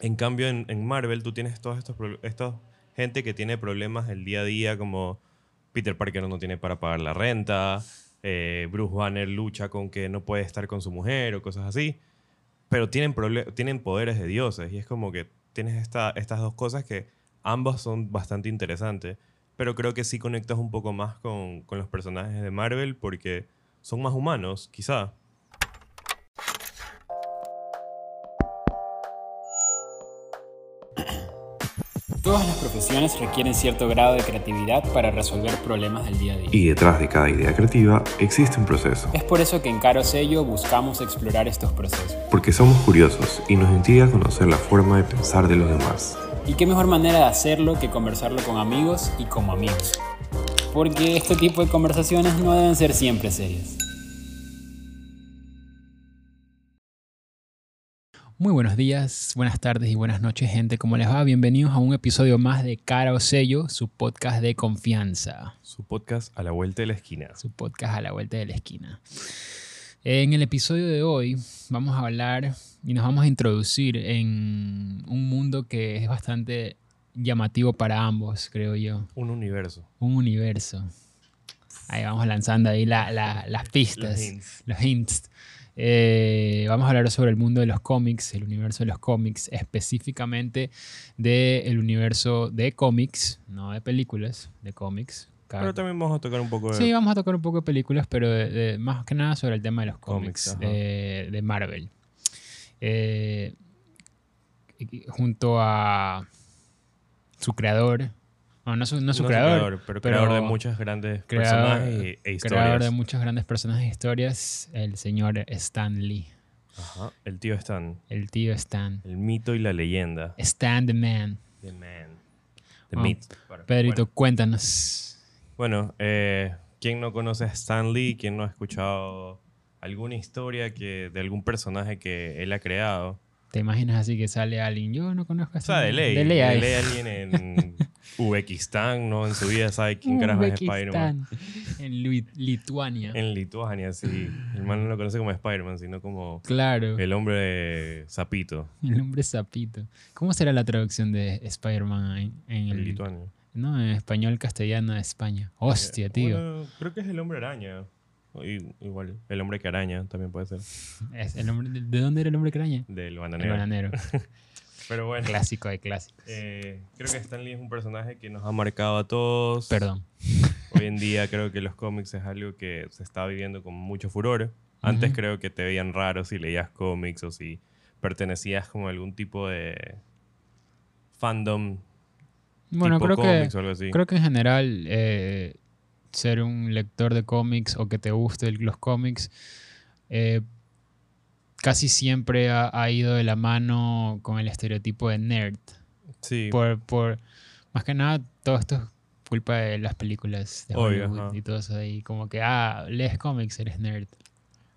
En cambio, en, Marvel tú tienes todos estos, estos gente que tiene problemas el día a día, como Peter Parker no tiene para pagar la renta, eh, Bruce Banner lucha con que no puede estar con su mujer o cosas así, pero tienen, tienen poderes de dioses y es como que tienes esta, estas dos cosas que ambas son bastante interesantes, pero creo que sí conectas un poco más con, con los personajes de Marvel porque son más humanos, quizá. Profesiones requieren cierto grado de creatividad para resolver problemas del día a día. Y detrás de cada idea creativa existe un proceso, Es por eso que en Caro Sello buscamos explorar estos procesos. porque somos curiosos y nos intriga conocer la forma de pensar de los demás. Y qué mejor manera de hacerlo que conversarlo con amigos y como amigos. Porque este tipo de conversaciones no deben ser siempre serias. Muy buenos días, buenas tardes y buenas noches, gente. ¿Cómo les va? Bienvenidos a un episodio más de Cara o Sello, su podcast de confianza. Su podcast a la vuelta de la esquina. su podcast a la vuelta de la esquina. En el episodio de hoy vamos a hablar y nos vamos a introducir en un mundo que es bastante llamativo para ambos, creo yo. Un universo. Un universo. Ahí vamos lanzando ahí la- la- las pistas, Los hints. los hints. Eh, vamos a hablar sobre el mundo de los cómics, el universo de los cómics, específicamente del universo de cómics, no de películas, de cómics. Cada- Pero también vamos a tocar un poco de... Sí, vamos a tocar un poco de películas, pero de- de- más que nada sobre el tema de los Cómics, de, de Marvel. Eh, junto a su creador, no, no su, no su no creador, pero, pero creador de muchos grandes creador- personajes e, e historias. creador de muchos grandes personajes e historias, el señor Stan Lee, Ajá. El tío Stan. el tío Stan. El mito y la leyenda. Stan the Man. The man. The Oh, myth. Bueno, Pedrito, Bueno, cuéntanos. Bueno, eh, ¿quién no conoce a Stan Lee? ¿Quién no ha escuchado alguna historia que, de algún personaje que él ha creado? ¿Te imaginas así que sale alguien? Yo no conozco a O sea, de ley. De ley, alguien en Uzbekistán, ¿no? En su vida sabe quién carajo es Spider-Man. En Lu- Lituania. En Lituania, sí. El man no lo conoce como Spider-Man, sino como Claro. el hombre sapito El hombre sapito. ¿Cómo será la traducción de Spider-Man en, en en el Lituania. No, en español castellano de España. Hostia, Eh, tío. bueno, creo que es el hombre araña. Igual, el hombre que araña también puede ser. Es el hombre, ¿De de dónde era el hombre craña? Del El bananero. bananero. Pero bueno, Clásico de clásicos. eh, creo que Stan Lee es un personaje que nos ha marcado a todos. Perdón. Hoy en día creo que los cómics es algo que se está viviendo con mucho furor. Antes creo que te veían raro si leías cómics o si pertenecías como a algún tipo de fandom Bueno, tipo creo cómics que, o algo así. creo que en general eh, ser un lector de cómics o que te guste los cómics eh, casi siempre ha, ha ido de la mano con el estereotipo de nerd. sí, por, por más que nada todo esto es culpa de las películas de Hollywood y todo eso ahí como que ah lees cómics eres nerd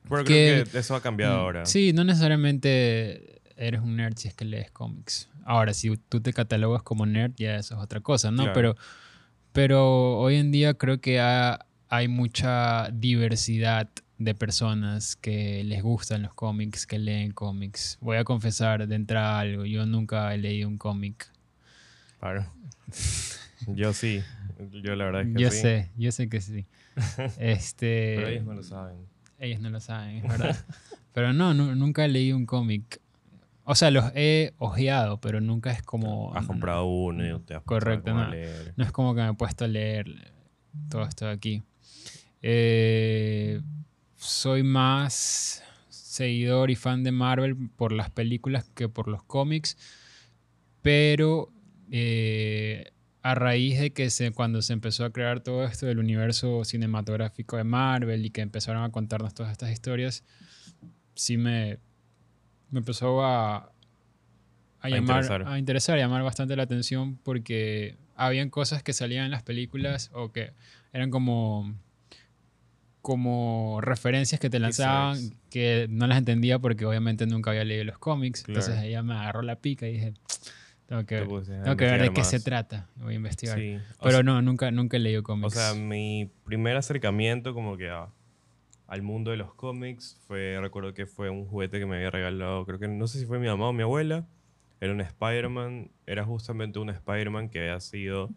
pero que- creo que eso ha cambiado Mm, ahora. sí no necesariamente eres un nerd si es que lees cómics ahora si tú te catalogas como nerd ya eso es otra cosa no Claro. pero pero hoy en día creo que ha- hay mucha diversidad de personas que les gustan los cómics, que leen cómics. Voy a confesar de entrada algo, yo nunca he leído un cómic. Claro. Yo sí. Yo la verdad es que Yo sí. sé, yo sé que sí. Este, Pero ellos no lo saben. ellos no lo saben, es verdad. pero no, nu- nunca he leído un cómic. O sea, los he ojeado, pero nunca es como... Has comprado uno y te has Correcto, no. leer. No es como que me he puesto a leer todo esto de aquí. Eh, soy más seguidor y fan de Marvel por las películas que por los cómics, pero eh, a raíz de que se, cuando se empezó a crear todo esto del universo cinematográfico de Marvel y que empezaron a contarnos todas estas historias, sí me, me empezó a, a, A llamar, interesar. a interesar, a llamar bastante la atención porque habían cosas que salían en las películas o que eran como como referencias que te lanzaban que no las entendía porque obviamente nunca había leído los cómics. Claro. Entonces ella me agarró la pica y dije, tengo que, tengo que ver de qué se trata. Voy a investigar. Sí. O Pero sea- no, nunca, nunca he leído O cómics. sea, mi primer acercamiento como que a- al mundo de los cómics fue, recuerdo que fue un juguete que me había regalado, creo que no sé si fue mi mamá o mi abuela, Era un Spider-Man, era justamente un Spider-Man que había sido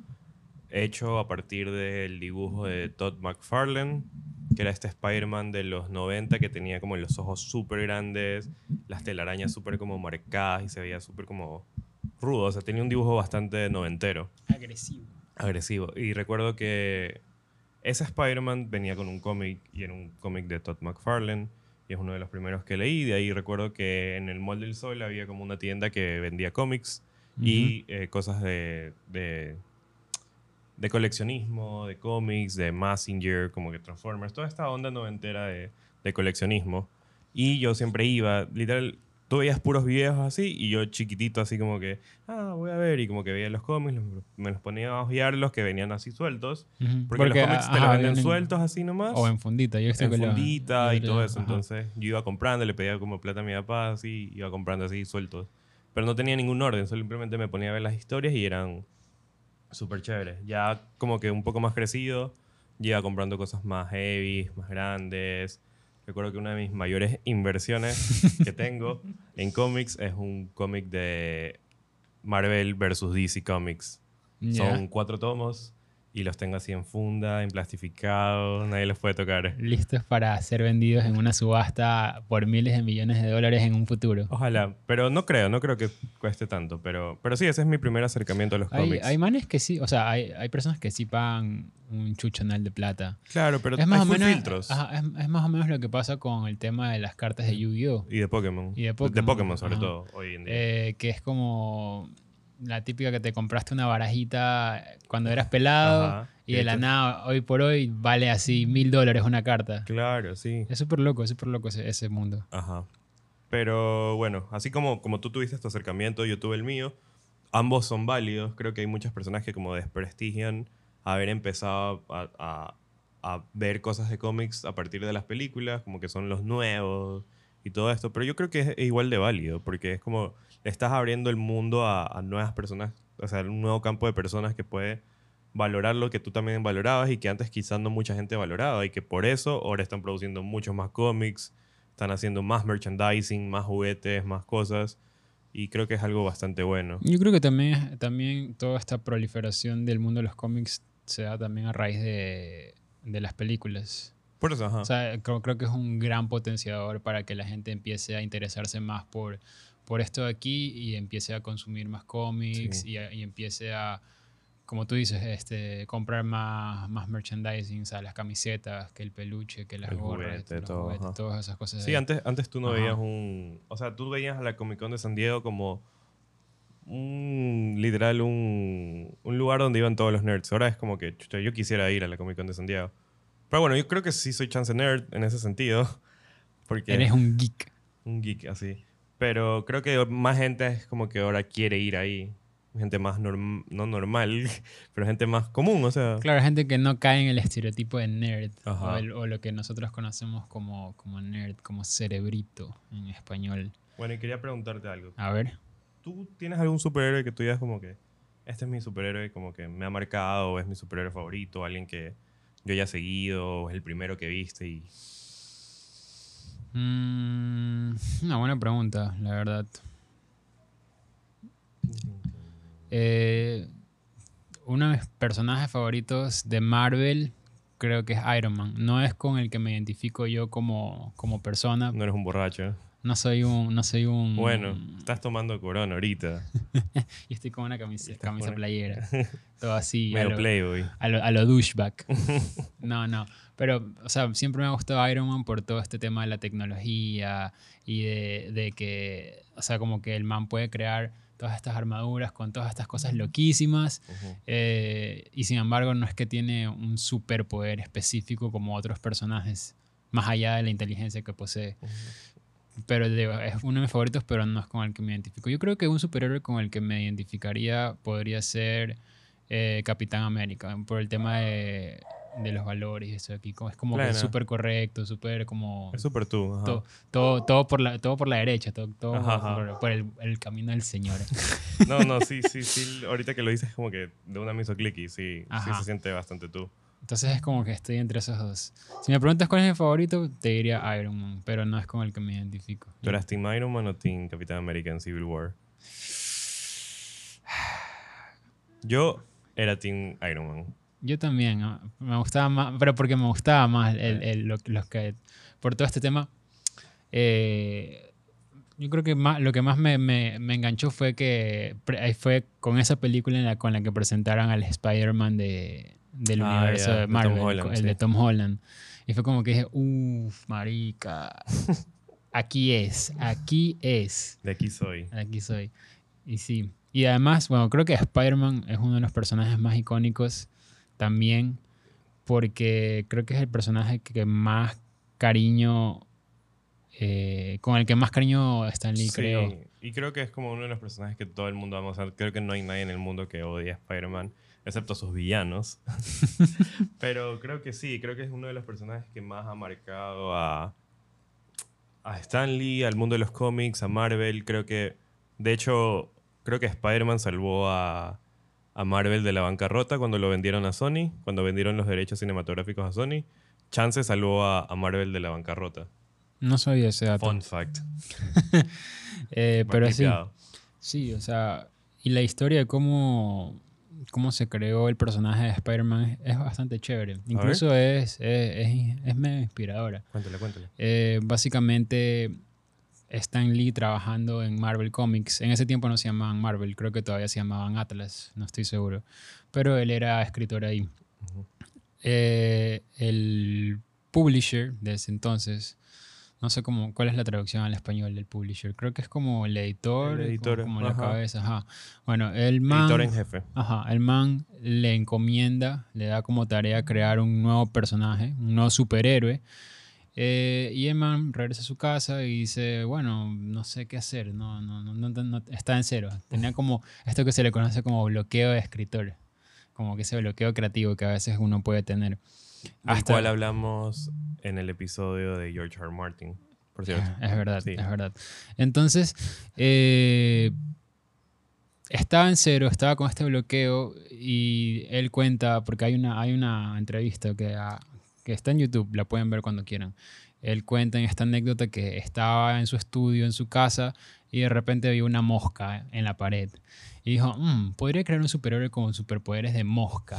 hecho a partir del dibujo de Todd McFarlane, que era este Spider-Man de los 90 que tenía como los ojos súper grandes, las telarañas súper como marcadas y se veía súper como rudo. O sea, tenía un dibujo bastante noventero Agresivo. agresivo. Y recuerdo que ese Spider-Man venía con un cómic y era un cómic de Todd McFarlane y es uno de los primeros que leí. De ahí recuerdo que en el Mall del Sol había como una tienda que vendía cómics y eh, cosas de, de, de coleccionismo, de cómics, de Massinger, como que Transformers, toda esta onda noventera de, de coleccionismo. Y yo siempre iba, literal, tú veías puros videos así y yo chiquitito así como que, ah, voy a ver y como que veía los cómics, los- me los ponía a hojear los que venían así sueltos. Ujú. Porque, los cómics te los venden sueltos así nomás. O en fundita. Yo en fundita y todo eso. ajá. Entonces yo iba comprando, le pedía como plata a mi papá, así, iba comprando así sueltos. Pero no tenía ningún orden, simplemente me ponía a ver las historias y eran súper chéveres. Ya como que un poco más crecido, ya iba comprando cosas más heavy, más grandes. Recuerdo que una de mis mayores inversiones que tengo en cómics es un cómic de Marvel versus DC Comics. Son cuatro tomos y los tengo así en funda, en plastificado, nadie los puede tocar. listos para ser vendidos en una subasta por miles de millones de dólares en un futuro. Ojalá, pero no creo, no creo que cueste tanto, pero, pero sí, ese es mi primer acercamiento a los Hay, cómics. hay manes que sí, o sea, hay, hay personas que sí pagan un chuchonal de plata. claro, pero es más, hay o menos, filtros. ajá, es, es más o menos lo que pasa con el tema de las cartas de Yu-Gi-Oh! Y de Pokémon. Y de De Pokémon, Pokémon, sobre ajá. todo, hoy en día. Eh, que es como la típica que te compraste una barajita cuando eras pelado Ajá. y de la nada, hoy por hoy, vale así mil dólares una carta. Claro, sí. Es súper loco, es súper loco ese, ese mundo. Ajá. Pero bueno, así como, como tú tuviste tu acercamiento, yo tuve el mío, ambos son válidos. Creo que hay muchas personas que como desprestigian haber empezado a, a- a ver cosas de cómics a partir de las películas, como que son los nuevos y todo esto. Pero yo creo que es igual de válido, porque es como le estás abriendo el mundo a, a nuevas personas, o sea, un nuevo campo de personas que puede valorar lo que tú también valorabas y que antes quizás no mucha gente valoraba y que por eso ahora están produciendo muchos más cómics, están haciendo más merchandising, más juguetes, más cosas y creo que es algo bastante bueno. Yo creo que también, también toda esta proliferación del mundo de los cómics se da también a raíz de, de las películas. Por eso, ajá. O sea, creo, creo que es un gran potenciador para que la gente empiece a interesarse más por, por esto de aquí y empiece a consumir más cómics Sí. y, a- y empiece a, como tú dices, este, comprar más, más merchandising, o sea, las camisetas, que el peluche, que las El gorras, juguete, todo, juguetes, todas esas cosas. Sí, ahí. antes, antes tú no Ajá. veías un... O sea, tú veías a la Comic Con de San Diego como un... Literal, un, un lugar donde iban todos los nerds. Ahora es como que, yo quisiera ir a la Comic Con de San Diego. Pero bueno, yo creo que sí soy chance nerd en ese sentido. Porque Eres un geek. un geek así. Pero creo que más gente es como que ahora quiere ir ahí. Gente más norm- no normal, pero gente más común, o sea. Claro, gente que no cae en el estereotipo de nerd o, el- o lo que nosotros conocemos como, como nerd, como cerebrito en español. Bueno, y quería preguntarte algo. A ver. ¿Tú tienes algún superhéroe que tú digas como que este es mi superhéroe, como que me ha marcado, es mi superhéroe favorito, alguien que yo haya seguido, es el primero que viste y... Mm, una buena pregunta, la verdad. Eh, uno de mis personajes favoritos de Marvel creo que es Iron Man. No es con el que me identifico yo como, como persona. No eres un borracho. No soy un... No soy un Bueno, estás tomando corona ahorita. Y estoy con una camisa, camisa playera. Todo así. a Medio lo- playboy. a lo, a lo douchebag. No, no. Pero, o sea, siempre me ha gustado Iron Man por todo este tema de la tecnología y de, de que, o sea, como que el man puede crear todas estas armaduras con todas estas cosas loquísimas eh, y sin embargo no es que tiene un superpoder específico como otros personajes, más allá de la inteligencia que posee. Pero es uno de mis favoritos, pero no es con el que me identifico. Yo creo que un superhéroe con el que me identificaría podría ser eh, Capitán América, por el tema de, de los valores eso aquí. Es como que Claro. súper correcto, súper como... Es súper tú. ajá. Todo, todo, todo por la, todo por la derecha, todo, todo Ajá, ajá. por, por el, el camino del Señor. No, no, sí, sí, sí. Ahorita que lo dices como que de una me hizo click y sí, sí se siente bastante tú. Entonces es como que estoy entre esos dos. Si me preguntas cuál es mi favorito, te diría Iron Man, pero no es con el que me identifico. ¿Tú eras Team Iron Man o Team Capitán América en Civil War? Yo era Team Iron Man. Yo también, me gustaba más, pero porque me gustaba más el, el- lo- los que, por todo este tema. eh, yo creo que más, lo que más me, me- me enganchó fue que fue con esa película en la, con la que presentaron al Spider-Man de, del Ah, universo ya, de de Marvel, Holland, el sí. de Tom Holland. Y fue como que dije, uff, marica, aquí es, aquí es. De aquí soy. Aquí soy. Y sí. Y además, bueno, creo que Spider-Man es uno de los personajes más icónicos también, porque creo que es el personaje que más cariño, eh, con el que más cariño Stan Lee Sí, creó. Y creo que es como uno de los personajes que todo el mundo ama. O sea, creo que no hay nadie en el mundo que odie a Spider-Man, excepto sus villanos. Pero creo que sí, creo que es uno de los personajes que más ha marcado a, a Stan Lee, al mundo de los cómics, a Marvel. Creo que, de hecho, creo que Spider-Man salvó a, a Marvel de la bancarrota cuando lo vendieron a Sony, cuando vendieron los derechos cinematográficos a Sony. Chance salvó a, a Marvel de la bancarrota. No sabía ese dato. Fun fact. Eh, pero sí, sí, o sea, y la historia de cómo, cómo se creó el personaje de Spider-Man es, es bastante chévere. Incluso es, es, es, es medio inspiradora. Cuéntale, cuéntale. Eh, básicamente, Stan Lee trabajando en Marvel Comics. En ese tiempo no se llamaban Marvel, creo que todavía se llamaban Atlas, no estoy seguro. Pero él era escritor ahí. Eh, el publisher de ese entonces, no sé cómo, cuál es la traducción al español del publisher. Creo que es como el editor, El editor, como, como la cabeza. Ajá. Bueno, el man. Editor en jefe. Ajá, el man le encomienda, le da como tarea crear un nuevo personaje, un nuevo superhéroe. Eh, y el man regresa a su casa y dice, bueno, no sé qué hacer, no, no, no, no- está en cero. Tenía como esto que se le conoce como bloqueo de escritor, como que ese bloqueo creativo que a veces uno puede tener. Del Hasta- cual hablamos en el episodio de George R. R. Martin, por cierto. Es verdad, Sí. es verdad. Entonces, eh, estaba en cero, estaba con este bloqueo y él cuenta, porque hay una, hay una entrevista que, ah, que está en YouTube, la pueden ver cuando quieran. Él cuenta en esta anécdota que estaba en su estudio, en su casa, y de repente vio una mosca en la pared. Y dijo, "Mm, podría crear un superhéroe con superpoderes de mosca.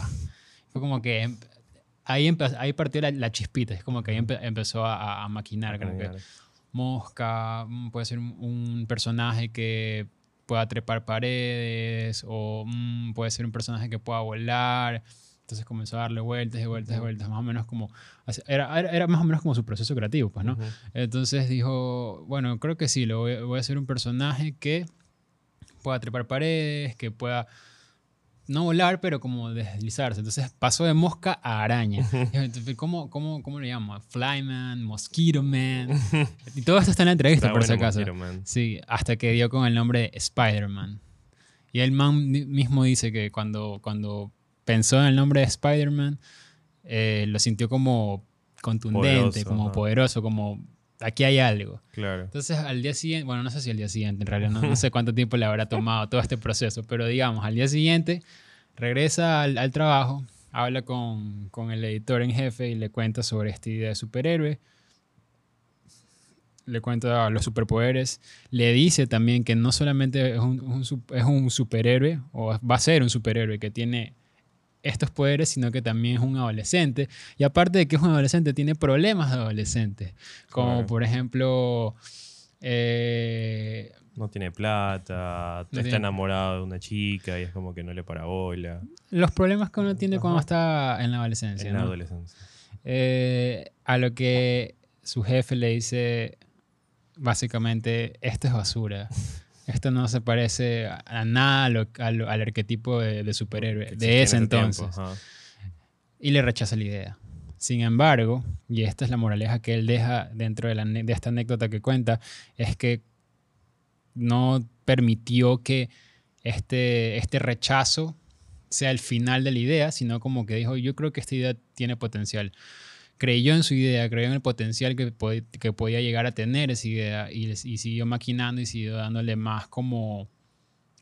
Fue como que em- ahí, ahí partió la, la chispita, es como que ahí empe- empezó a, a- a maquinar. como que, mosca, mm, puede ser un, un personaje que pueda trepar paredes o mm, puede ser un personaje que pueda volar. Entonces comenzó a darle vueltas y vueltas y vueltas, más o menos como... Era, era, era más o menos como su proceso creativo, pues, ¿no? Ujú. Entonces dijo, bueno, creo que sí, lo voy, voy a hacer un personaje que pueda trepar paredes, que pueda no volar, pero como deslizarse. Entonces pasó de mosca a araña. ¿Cómo, cómo, cómo le llamo? Flyman, Mosquito Man. Y todo esto está en la entrevista, Está por si bueno acaso. Mosquito Man. Sí, hasta que dio con el nombre de Spider-Man. Y el man mi- mismo dice que cuando, cuando pensó en el nombre de Spider-Man, eh, lo sintió como contundente, Poderoso, como ajá. poderoso, como aquí hay algo. Claro. Entonces al día siguiente, bueno, no sé si al día siguiente, en realidad no, no sé cuánto tiempo le habrá tomado todo este proceso, pero digamos, al día siguiente regresa al, al trabajo, habla con, con el editor en jefe y le cuenta sobre esta idea de superhéroe, le cuenta los superpoderes, le dice también que no solamente es un, es un superhéroe, o va a ser un superhéroe que tiene estos poderes, sino que también es un adolescente. Y aparte de que es un adolescente, tiene problemas de adolescente. Como Claro. por ejemplo, eh, No tiene plata, está tiene- enamorado de una chica y es como que no le para bola. los problemas que uno tiene cuando está en la adolescencia. En la ¿no? adolescencia. Eh, a lo que su jefe le dice, básicamente, esto es basura. Esto no se parece a, nada a lo- a lo- al arquetipo de, de superhéroe de ese entonces. y le rechaza la idea. Sin embargo, y esta es la moraleja que él deja dentro de, la de esta anécdota que cuenta, es que no permitió que este, este rechazo sea el final de la idea, sino como que dijo, yo creo que esta idea tiene potencial. Creyó en su idea, creyó en el potencial que, pod- que podía llegar a tener esa idea y, y siguió maquinando y siguió dándole más como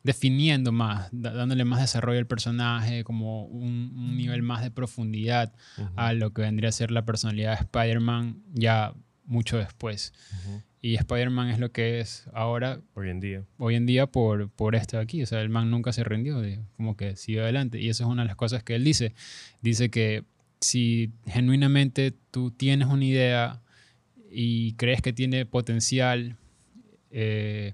definiendo más, dándole más desarrollo al personaje, como un, un nivel más de profundidad a lo que vendría a ser la personalidad de Spider-Man ya mucho después. Y Spider-Man es lo que es ahora, Hoy en día. hoy en día, por, por esto de aquí. O sea, el man nunca se rindió, como que siguió adelante. Y eso es una de las cosas que él dice. Dice que si genuinamente tú tienes una idea y crees que tiene potencial, eh,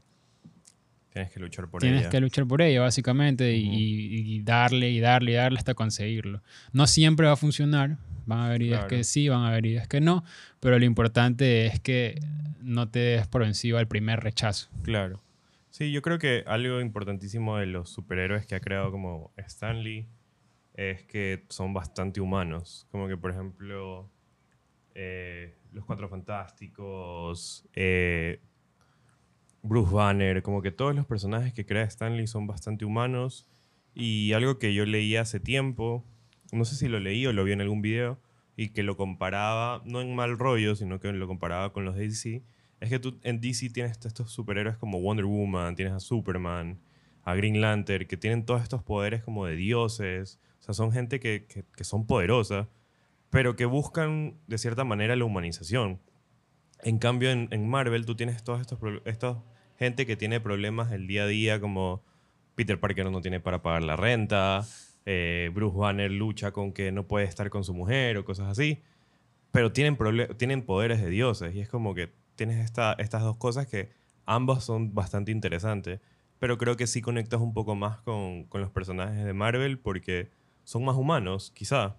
Tienes que luchar por tienes ella. que luchar por ella, básicamente, y- Ujú. y, y darle y darle y darle hasta conseguirlo. No siempre va a funcionar. Van a haber ideas Claro. que sí, van a haber ideas que no, pero lo importante es que no te des por vencido al primer rechazo. Claro. Sí, yo creo que algo importantísimo de los superhéroes que ha creado como Stan Lee es que son bastante humanos. Como que, por ejemplo, eh, Los Cuatro Fantásticos, eh, Bruce Banner, como que todos los personajes que crea Stan Lee son bastante humanos. Y algo que yo leí hace tiempo, no sé si lo leí o lo vi en algún video, y que lo comparaba, no en mal rollo, sino que lo comparaba con los de DC, es que tú en DC tienes estos superhéroes como Wonder Woman, tienes a Superman, a Green Lantern, que tienen todos estos poderes como de dioses. O sea, son gente que, que- son poderosa, pero que buscan de cierta manera la humanización. En cambio, en, en Marvel tú tienes todos estos, estos gente que tiene problemas del día a día, como Peter Parker no tiene para pagar la renta, eh, Bruce Banner lucha con que no puede estar con su mujer o cosas así, pero tienen, tienen poderes de dioses y es como que tienes esta, estas dos cosas que ambas son bastante interesantes, pero creo que sí conectas un poco más con, con los personajes de Marvel porque son más humanos, quizá.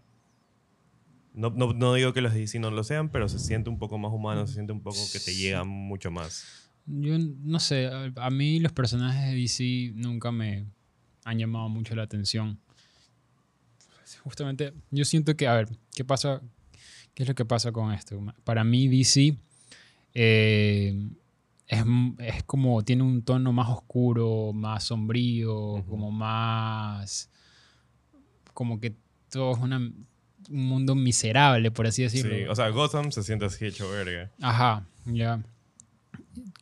No, no, no digo que los DC no lo sean, pero se siente un poco más humano, se siente un poco que te llegan mucho más. Yo no sé, a, a mí los personajes de DC nunca me han llamado mucho la atención. Justamente, yo siento que, a ver, ¿qué pasa? ¿Qué es lo que pasa con esto? Para mí DC eh, es, es como, tiene un tono más oscuro, más sombrío, como más, como que todo es una- un mundo miserable, por así decirlo. Sí, o sea, Gotham se siente así hecho verga. Ajá, ya.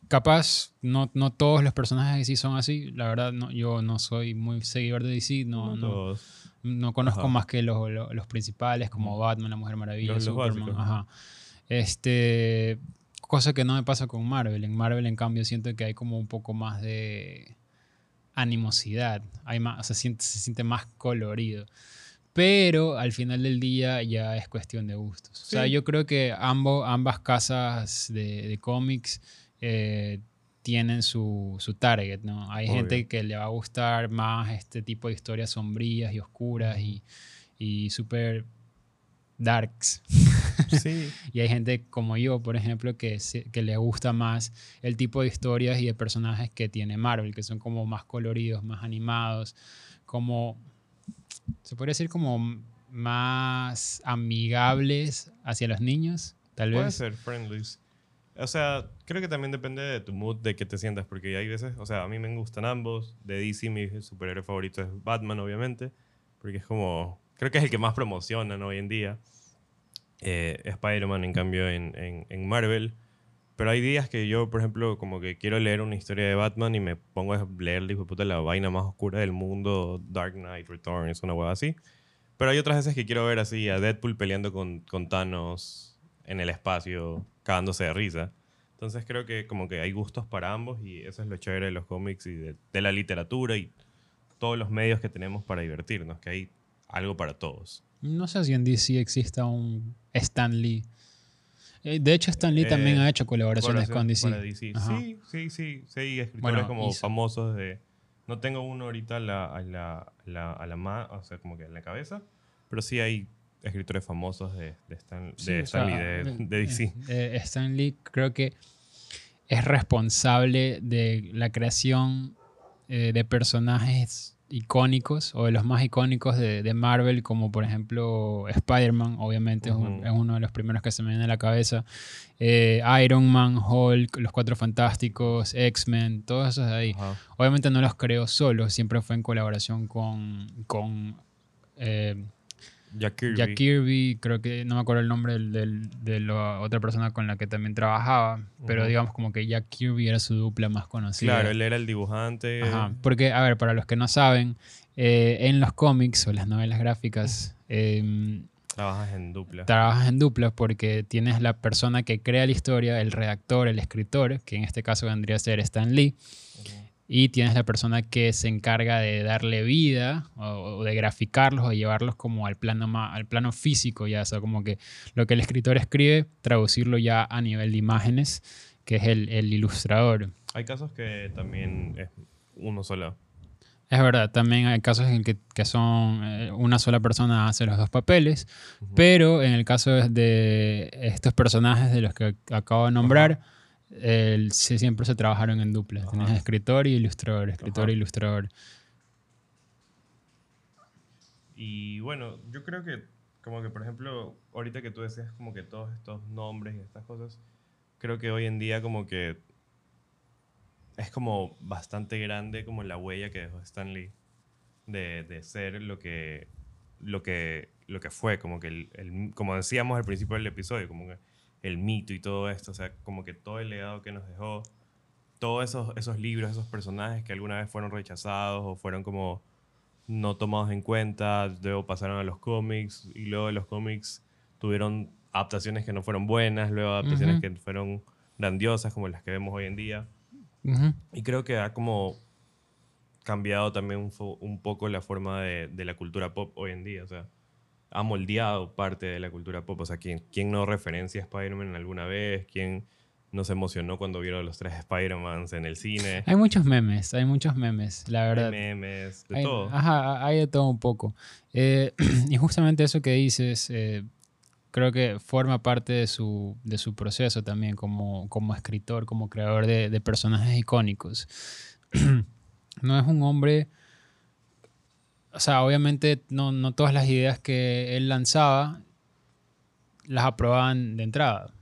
Capaz, no, no todos los personajes de DC son así. La verdad, no, yo no soy muy seguidor de DC. No, no, Todos. no conozco Ajá. más que los, los, los principales, como Batman, la Mujer Maravilla, Los- los Superman. básicos. Ajá. Este, cosa que no me pasa con Marvel. En Marvel, en cambio, siento que hay como un poco más de animosidad. Hay más, o sea, siente- se siente más colorido. Pero al final del día ya es cuestión de gustos. O sea, yo creo que ambos, ambas casas de, de cómics eh, tienen su, su target, ¿no? Hay Obvio. gente que le va a gustar más este tipo de historias sombrías y oscuras y, y súper darks. Sí, Y hay gente como yo, por ejemplo, que, que le gusta más el tipo de historias y de personajes que tiene Marvel, que son como más coloridos, más animados, como, se podría decir como más amigables hacia los niños, tal puede vez. ser friendlies. O sea, creo que también depende de tu mood, de qué te sientas, porque hay veces, o sea, a mí me gustan ambos. De DC, mi superhéroe favorito es Batman, obviamente, porque es como, creo que es el que más promocionan hoy en día. Eh, Spider-Man, en cambio, en, en, en Marvel. Pero hay días que yo, por ejemplo, como que quiero leer una historia de Batman y me pongo a leer, hijo de puta, la vaina más oscura del mundo, Dark Knight Returns, una hueá así. Pero hay otras veces que quiero ver así a Deadpool peleando con, con Thanos en el espacio, cagándose de risa. Entonces creo que como que hay gustos para ambos y eso es lo chévere de los cómics y de la literatura y todos los medios que tenemos para divertirnos, que hay algo para todos. No sé si en DC exista un Stan Lee. Eh, De hecho, Stan Lee Eh, también ha hecho colaboraciones con DC. Para DC. Ajá. Sí, sí, sí, sí, hay escritores Bueno, como hizo. famosos de... No tengo uno ahorita a la, a la, a la, a la ma- o sea, como que en la cabeza, pero sí hay escritores famosos de, de Stan, Sí, de, o Stan sea, Lee, de, eh, de DC. eh, eh, Stan Lee creo que es responsable de la creación eh, de personajes icónicos o de los más icónicos de, de Marvel, como por ejemplo Spider-Man, obviamente es un- Ujú. es, uno de los primeros que se me viene a la cabeza. Eh, Iron Man, Hulk, Los Cuatro Fantásticos, X-Men, todos esos de ahí. Obviamente no los creó solo, siempre fue en colaboración con, con eh, Jack Kirby. Jack Kirby, creo que no me acuerdo el nombre del, del- de la otra persona con la que también trabajaba, pero digamos como que Jack Kirby era su dupla más conocida. Claro, él era el dibujante. Ajá, Porque, a ver, para los que no saben, eh, en los cómics o las novelas gráficas, eh, Trabajas en dupla. trabajas en dupla porque tienes la persona que crea la historia, el redactor, el escritor, que en este caso vendría a ser Stan Lee, y tienes la persona que se encarga de darle vida o, o de graficarlos o llevarlos como al plano, ma- al plano físico ya, o sea, como que lo que el escritor escribe, traducirlo ya a nivel de imágenes, que es el, el ilustrador. Hay casos que también es uno solo. Es verdad, también hay casos en que, que son eh, una sola persona hace los dos papeles, pero en el caso de- de estos personajes de los que acabo de nombrar, el- siempre se trabajaron en dupla. Ajá. Tienes escritor y ilustrador, escritor Ajá. e ilustrador. Y bueno, yo creo que, como que por ejemplo, ahorita que tú decías como que todos estos nombres y estas cosas, creo que hoy en día como que es como bastante grande como la huella que dejó Stan Lee de, de ser lo que, lo que, lo que fue, como que el, el- como decíamos al principio del episodio, como que el mito y todo esto, o sea, como que todo el legado que nos dejó, todos esos, esos libros, esos personajes que alguna vez fueron rechazados o fueron como no tomados en cuenta, luego pasaron a los cómics y luego de los cómics tuvieron adaptaciones que no fueron buenas, luego adaptaciones que fueron grandiosas como las que vemos hoy en día. Y creo que ha como cambiado también un poco la forma de, de la cultura pop hoy en día. O sea, ha moldeado parte de la cultura pop. O sea, ¿quién, quién no referencia a Spider-Man alguna vez? ¿Quién no se emocionó cuando vieron los tres Spider-Mans en el cine? Hay muchos memes, hay muchos memes, la Hay verdad. memes, de Hay- todo. Ajá, hay de todo un poco. Eh, y justamente eso que dices, eh, creo que forma parte de su, de su proceso también como, como escritor, como creador de, de personajes icónicos. no es un hombre, o sea, obviamente no, no todas las ideas que él lanzaba las aprobaban de entrada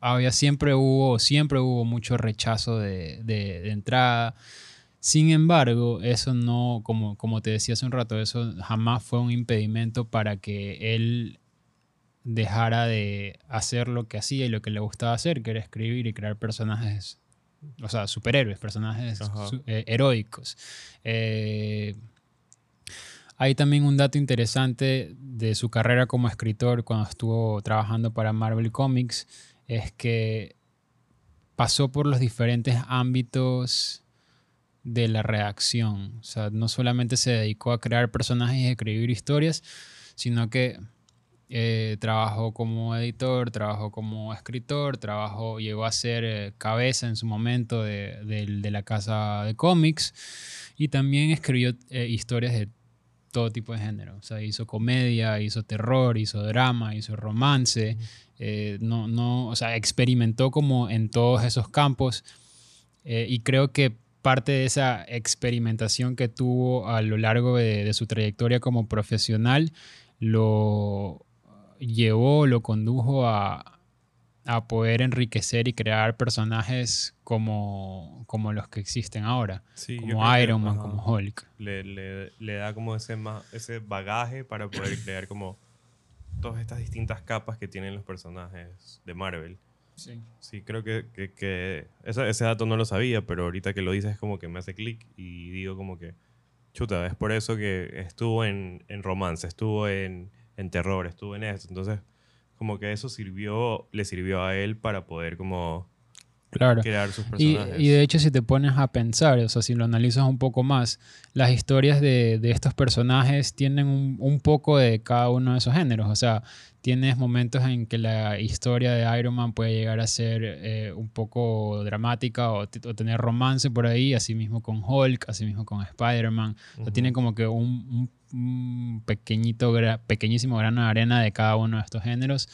había siempre hubo, siempre hubo mucho rechazo de, de- de entrada. Sin embargo, eso no, como, como te decía hace un rato, eso jamás fue un impedimento para que él dejara de hacer lo que hacía y lo que le gustaba hacer, que era escribir y crear personajes, o sea, superhéroes, personajes su- eh, heroicos. Eh, hay también un dato interesante de su carrera como escritor cuando estuvo trabajando para Marvel Comics, es que pasó por los diferentes ámbitos de la redacción. O sea, no solamente se dedicó a crear personajes y escribir historias, sino que eh, trabajó como editor, trabajó como escritor, trabajó, llegó a ser eh, cabeza en su momento de, de la casa de cómics y también escribió eh, historias de todo tipo de género. O sea, hizo comedia, hizo terror, hizo drama, hizo romance. eh, no, no, o sea, experimentó como en todos esos campos. eh, y creo que parte de esa experimentación que tuvo a lo largo de, de su trayectoria como profesional lo llevó, lo condujo a, a poder enriquecer y crear personajes como, como los que existen ahora, Sí, como Iron Man, como Hulk. le, le- le da como ese, ese bagaje para poder crear como todas estas distintas capas que tienen los personajes de Marvel. Sí. Sí, creo que, que, que ese, ese dato no lo sabía, pero ahorita que lo dices es como que me hace clic y digo como que, chuta, es por eso que estuvo en, en romance, estuvo en, en terror, estuvo en esto. Entonces, como que eso sirvió, le sirvió a él para poder como Claro. crear sus Y, personajes. y de hecho, si te pones a pensar, o sea, si lo analizas un poco más, las historias de, de estos personajes tienen un, un poco de cada uno de esos géneros. O sea, tienes momentos en que la historia de Iron Man puede llegar a ser eh, un poco dramática o, o tener romance por ahí, así mismo con Hulk, así mismo con Spider-Man. O sea, tiene como que un, un- un pequeñito, gra- pequeñísimo grano de arena de cada uno de estos géneros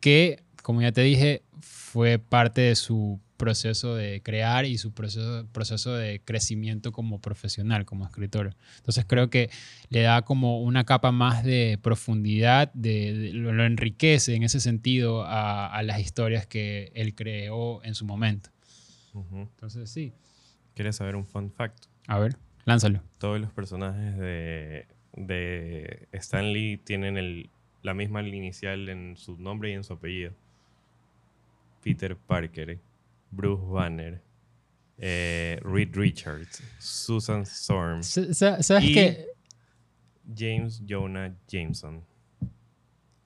que, como ya te dije, fue parte de su proceso de crear y su proceso, proceso de crecimiento como profesional, como escritor. Entonces creo que le da como una capa más de profundidad, de, de- lo, lo enriquece en ese sentido a, a las historias que él creó en su momento. Ujú. Entonces sí. ¿Quieres saber un fun fact? A ver, lánzalo. Todos los personajes de, de Stan Lee tienen el, la misma inicial en su nombre y en su apellido. Peter Parker, Bruce Banner, eh, Reed Richards, Susan Storm, Sa- sa- ¿Sabes Y- qué? James Jonah Jameson.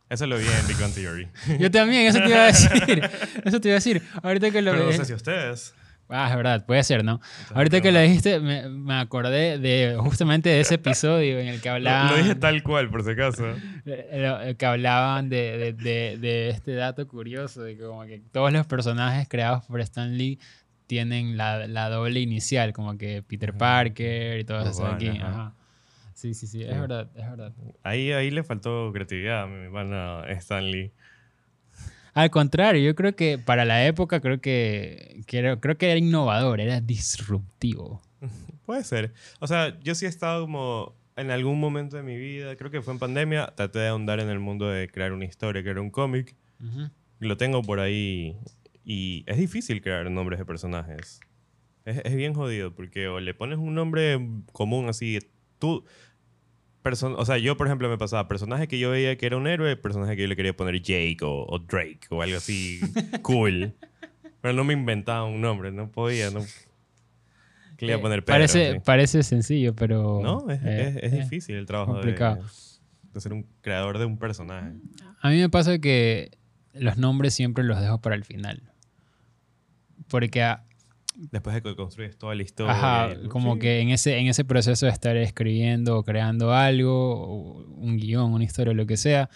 Eso lo vi en Big Bang Theory. Yo también, eso te iba a decir. Eso te iba a decir. Ahorita que lo Pero no sé si ustedes. Ah, es verdad, puede ser, ¿no? Entonces, Ahorita que lo dijiste, me, me acordé de justamente de ese episodio en el que Lo, hablaban. lo dije tal cual, por si acaso. eh, lo- que hablaban de, de- de- de este dato curioso, de que como que todos los personajes creados por Stan Lee tienen la, la doble inicial, como que Peter Ajá. Parker y todo Pues eso aquí. bueno, ajá. Ajá. Sí, sí, sí, es verdad, es verdad. Ahí, ahí le faltó creatividad a mi hermano Stan Lee. Al contrario, yo creo que para la época creo que, era, creo que era innovador, era disruptivo. Puede ser. O sea, yo sí he estado como en algún momento de mi vida, creo que fue en pandemia, traté de ahondar en el mundo de crear una historia, crear un cómic. Lo tengo por ahí y es difícil crear nombres de personajes. Es, es bien jodido porque o le pones un nombre común así, tú... o sea, yo por ejemplo me pasaba personaje que yo veía que era un héroe, personaje que yo le quería poner Jake o, o Drake o algo así cool. Pero no me inventaba un nombre, no podía, no... Que le iba a Eh, poner Pedro, parece, parece sencillo, pero... No, es, eh, es- es eh. difícil el trabajo de, complicado. de ser un creador de un personaje. A mí me pasa que los nombres siempre los dejo para el final. Porque, ah, Después de que construyes toda la historia. ajá, como sí. que en ese, en ese proceso de estar escribiendo o creando algo, o un guion, una historia, lo que sea,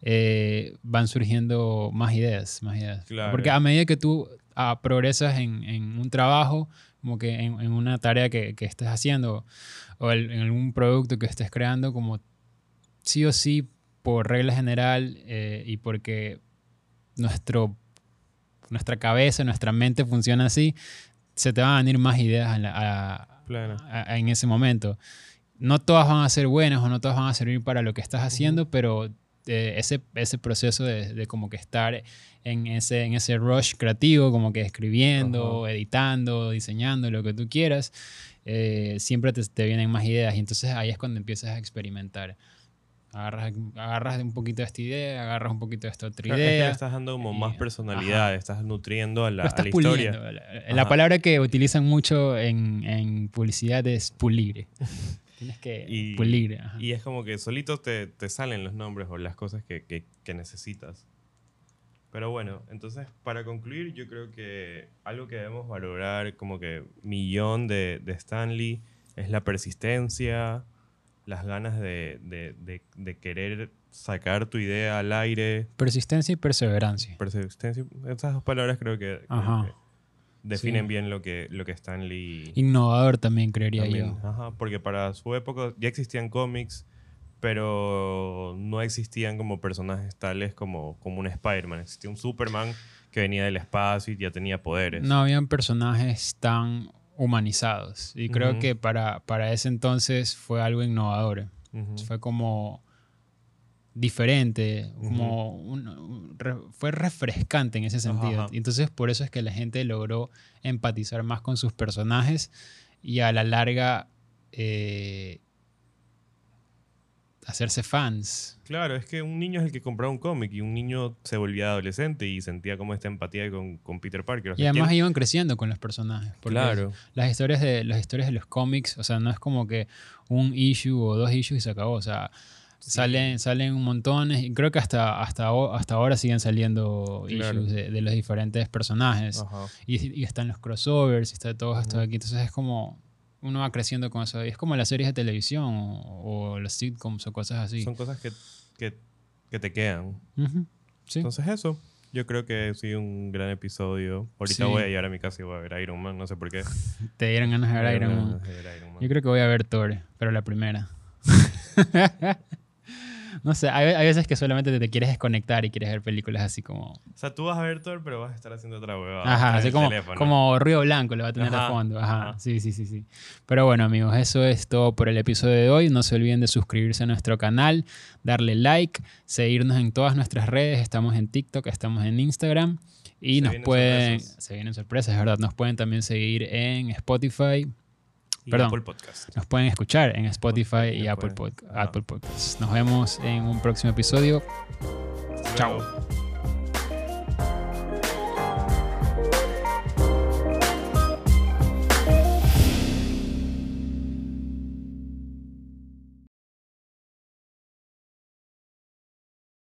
eh, van surgiendo más ideas, más ideas. Claro. Porque a medida que tú ah, progresas en, en un trabajo, como que en, en una tarea que, que estés haciendo, o el- en algún producto que estés creando, como sí o sí, por regla general, eh, y porque nuestro, nuestra cabeza, nuestra mente funciona así, se te van a venir más ideas a la- a- Plena. a- a- en ese momento. No todas van a ser buenas o no todas van a servir para lo que estás haciendo, pero eh, ese, ese proceso de, de como que estar en ese, en ese rush creativo, como que escribiendo, editando, diseñando, lo que tú quieras, eh, siempre te, te vienen más ideas y entonces ahí es cuando empiezas a experimentar. Agarras, agarras un poquito de esta idea, agarras un poquito de esta otra Claro, es que idea. le estás dando como más personalidad, estás nutriendo a la, Lo a estás la historia. La, la Ajá. palabra que utilizan mucho en, en publicidad es pulir. Tienes que Y- pulir. ajá. Y es como que solitos te, te salen los nombres o las cosas que, que- que necesitas. Pero bueno, entonces para concluir, yo creo que algo que debemos valorar como que millón de, de Stanley es la persistencia, las ganas de, de- de- de querer sacar tu idea al aire. Persistencia y perseverancia. Persistencia, esas dos palabras creo que, definen Sí. bien lo que, lo que Stanley... Innovador también, creería También, yo. ajá, porque para su época ya existían cómics, pero no existían como personajes tales como, como un Spider-Man. Existía un Superman que venía del espacio y ya tenía poderes. No habían personajes tan humanizados. Y creo que para, para ese entonces fue algo innovador. Fue como diferente, como un- un re- fue refrescante en ese sentido. Y entonces por eso es que la gente logró empatizar más con sus personajes y a la larga eh, hacerse fans. Claro, es que un niño es el que compraba un cómic y un niño se volvía adolescente y sentía como esta empatía con, con Peter Parker. O Y además ¿quién- iban creciendo con los personajes. Claro. Las historias, de, las historias de los cómics, o sea, no es como que un issue o dos issues y se acabó. O sea, salen, salen un montón y creo que hasta, hasta, hasta ahora siguen saliendo Claro. issues de, de los diferentes personajes. Ajá. Y, y están los crossovers y está todo esto aquí. Entonces es como, uno va creciendo con eso. Y es como las series de televisión o, o los sitcoms o cosas así. Son cosas que, que, que te quedan. Ujú, Sí. Entonces eso. Yo creo que sí, un gran episodio. Ahorita Sí. voy a llegar a mi casa y voy a ver Iron Man, no sé por qué. Te dieron ganas de ver Iron Man. ganas de ver Iron Man. Yo creo que voy a ver Thor, pero la primera. no sé, hay, hay veces que solamente te, te quieres desconectar y quieres ver películas así como... O sea, tú vas a ver Thor, pero vas a estar haciendo otra huevada. Ajá, así como, teléfono. como ruido blanco lo va a tener de Ajá, fondo. Ajá, ajá. sí, sí, sí, sí. Pero bueno, amigos, eso es todo por el episodio de hoy. No se olviden de suscribirse a nuestro canal, darle like, seguirnos en todas nuestras redes. Estamos en TikTok, estamos en Instagram. Y Se nos pueden... sorpresas. Se vienen sorpresas, es verdad. Nos pueden también seguir en Spotify, Y perdón. Apple Podcast. Nos pueden escuchar en Spotify y Apple. Apple Podcasts. Nos vemos en un próximo episodio. Chao.